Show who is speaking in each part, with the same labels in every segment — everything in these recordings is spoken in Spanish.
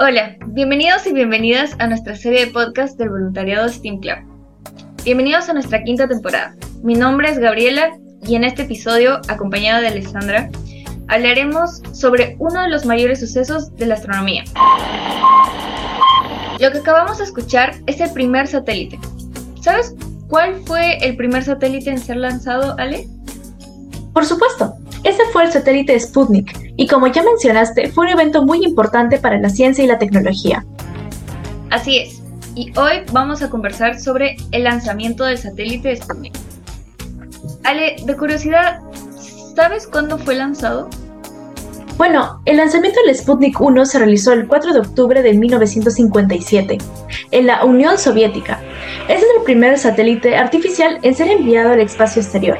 Speaker 1: Hola, bienvenidos y bienvenidas a nuestra serie de podcast del voluntariado STEAM Club. Bienvenidos a nuestra quinta temporada. Mi nombre es Gabriela y en este episodio, acompañada de Alessandra, hablaremos sobre uno de los mayores sucesos de la astronomía. Lo que acabamos de escuchar es el primer satélite. ¿Sabes cuál fue el primer satélite en ser lanzado, Ale?
Speaker 2: Por supuesto, ese fue el satélite Sputnik, y como ya mencionaste, fue un evento muy importante para la ciencia y la tecnología.
Speaker 1: Así es, y hoy vamos a conversar sobre el lanzamiento del satélite Sputnik. Ale, de curiosidad, ¿sabes cuándo fue lanzado?
Speaker 2: Bueno, el lanzamiento del Sputnik 1 se realizó el 4 de octubre de 1957 en la Unión Soviética. Este es el primer satélite artificial en ser enviado al espacio exterior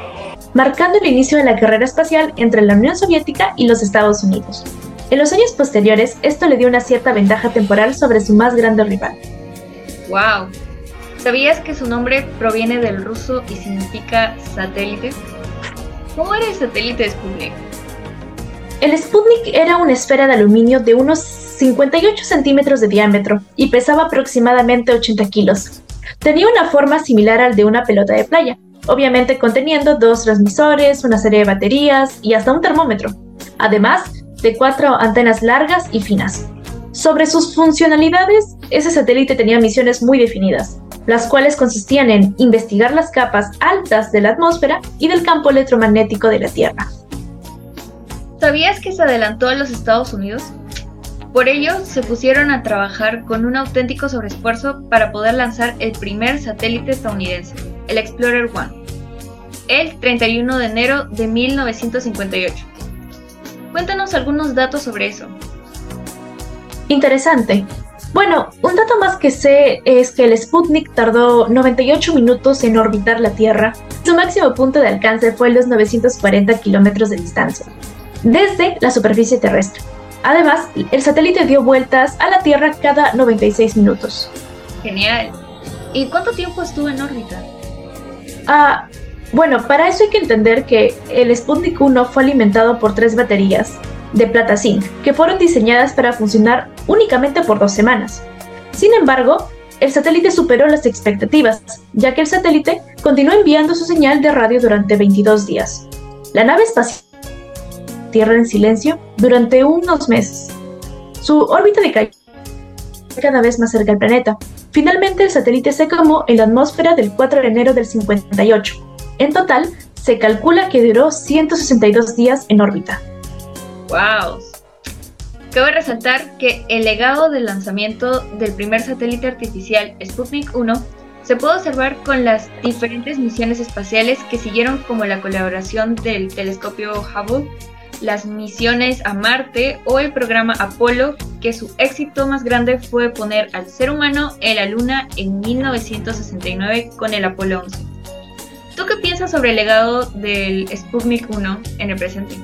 Speaker 2: marcando el inicio de la carrera espacial entre la Unión Soviética y los Estados Unidos. En los años posteriores, esto le dio una cierta ventaja temporal sobre su más grande rival.
Speaker 1: ¡Wow! ¿Sabías que su nombre proviene del ruso y significa satélite? ¿Cómo era el satélite Sputnik?
Speaker 2: El Sputnik era una esfera de aluminio de unos 58 centímetros de diámetro y pesaba aproximadamente 80 kilos. Tenía una forma similar al de una pelota de playa, obviamente conteniendo dos transmisores, una serie de baterías y hasta un termómetro, además de cuatro antenas largas y finas. Sobre sus funcionalidades, ese satélite tenía misiones muy definidas, las cuales consistían en investigar las capas altas de la atmósfera y del campo electromagnético de la Tierra.
Speaker 1: ¿Sabías que se adelantó a los Estados Unidos? Por ello, se pusieron a trabajar con un auténtico sobreesfuerzo para poder lanzar el primer satélite estadounidense, el Explorer One el 31 de enero de 1958. Cuéntanos algunos datos sobre eso.
Speaker 2: Interesante. Bueno, un dato más que sé es que el Sputnik tardó 98 minutos en orbitar la Tierra. Su máximo punto de alcance fue los 940 kilómetros de distancia, desde la superficie terrestre. Además, el satélite dio vueltas a la Tierra cada 96 minutos.
Speaker 1: Genial. ¿Y cuánto tiempo estuvo en órbita?
Speaker 2: Ah, bueno, para eso hay que entender que el Sputnik 1 fue alimentado por tres baterías de plata zinc, que fueron diseñadas para funcionar únicamente por dos semanas. Sin embargo, el satélite superó las expectativas, ya que el satélite continuó enviando su señal de radio durante 22 días. La nave espacial tierra en silencio durante unos meses. Su órbita decayó cada vez más cerca del planeta. Finalmente, el satélite se quemó en la atmósfera del 4 de enero del 58 en total, se calcula que duró 162 días en órbita.
Speaker 1: ¡Wow! Cabe resaltar que el legado del lanzamiento del primer satélite artificial Sputnik 1 se puede observar con las diferentes misiones espaciales que siguieron como la colaboración del telescopio Hubble, las misiones a Marte o el programa Apolo, que su éxito más grande fue poner al ser humano en la Luna en 1969 con el Apolo 11. ¿Tú qué piensas sobre el legado del Sputnik 1 en el presente?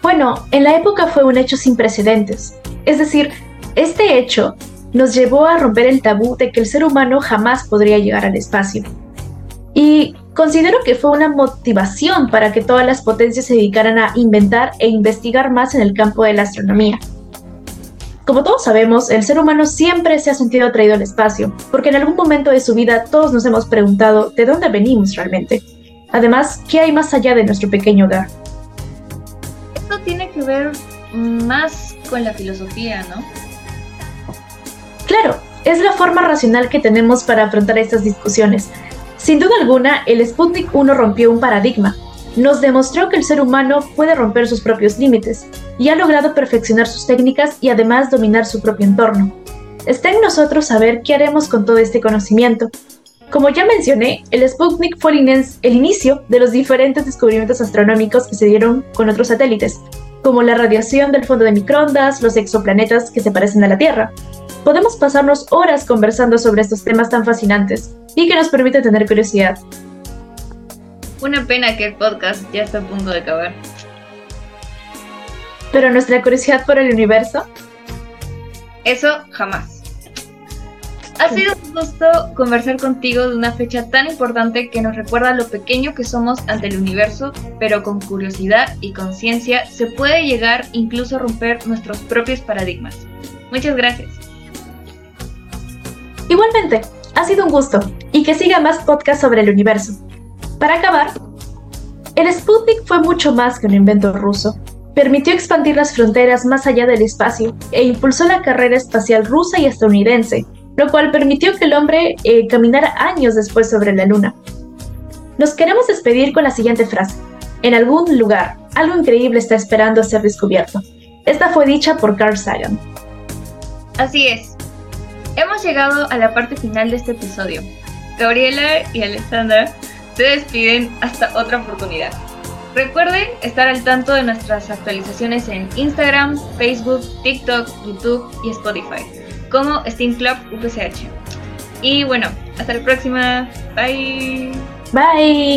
Speaker 2: Bueno, en la época fue un hecho sin precedentes. Es decir, este hecho nos llevó a romper el tabú de que el ser humano jamás podría llegar al espacio. Y considero que fue una motivación para que todas las potencias se dedicaran a inventar e investigar más en el campo de la astronomía. Como todos sabemos, el ser humano siempre se ha sentido atraído al espacio, porque en algún momento de su vida todos nos hemos preguntado de dónde venimos realmente. Además, ¿qué hay más allá de nuestro pequeño hogar?
Speaker 1: Esto tiene que ver más con la filosofía, ¿no?
Speaker 2: Claro, es la forma racional que tenemos para afrontar estas discusiones. Sin duda alguna, el Sputnik 1 rompió un paradigma, nos demostró que el ser humano puede romper sus propios límites y ha logrado perfeccionar sus técnicas y además dominar su propio entorno. Está en nosotros saber qué haremos con todo este conocimiento. Como ya mencioné, el Sputnik fue el inicio de los diferentes descubrimientos astronómicos que se dieron con otros satélites, como la radiación del fondo de microondas, los exoplanetas que se parecen a la Tierra. Podemos pasarnos horas conversando sobre estos temas tan fascinantes y que nos permiten tener curiosidad.
Speaker 1: Una pena que el podcast ya está a punto de acabar.
Speaker 2: Pero nuestra curiosidad por el universo.
Speaker 1: Eso jamás. Ha sido un gusto conversar contigo de una fecha tan importante que nos recuerda lo pequeño que somos ante el universo, pero con curiosidad y conciencia se puede llegar incluso a romper nuestros propios paradigmas. Muchas gracias.
Speaker 2: Igualmente, ha sido un gusto y que siga más podcasts sobre el universo. Para acabar, el Sputnik fue mucho más que un invento ruso. Permitió expandir las fronteras más allá del espacio e impulsó la carrera espacial rusa y estadounidense, lo cual permitió que el hombre eh, caminara años después sobre la Luna. Nos queremos despedir con la siguiente frase. En algún lugar, algo increíble está esperando a ser descubierto. Esta fue dicha por Carl Sagan.
Speaker 1: Así es. Hemos llegado a la parte final de este episodio. Gabriela y Alexandra se despiden hasta otra oportunidad. Recuerden estar al tanto de nuestras actualizaciones en Instagram, Facebook, TikTok, YouTube y Spotify, como Steam Club UPCH. Y bueno, hasta la próxima. Bye.
Speaker 2: Bye.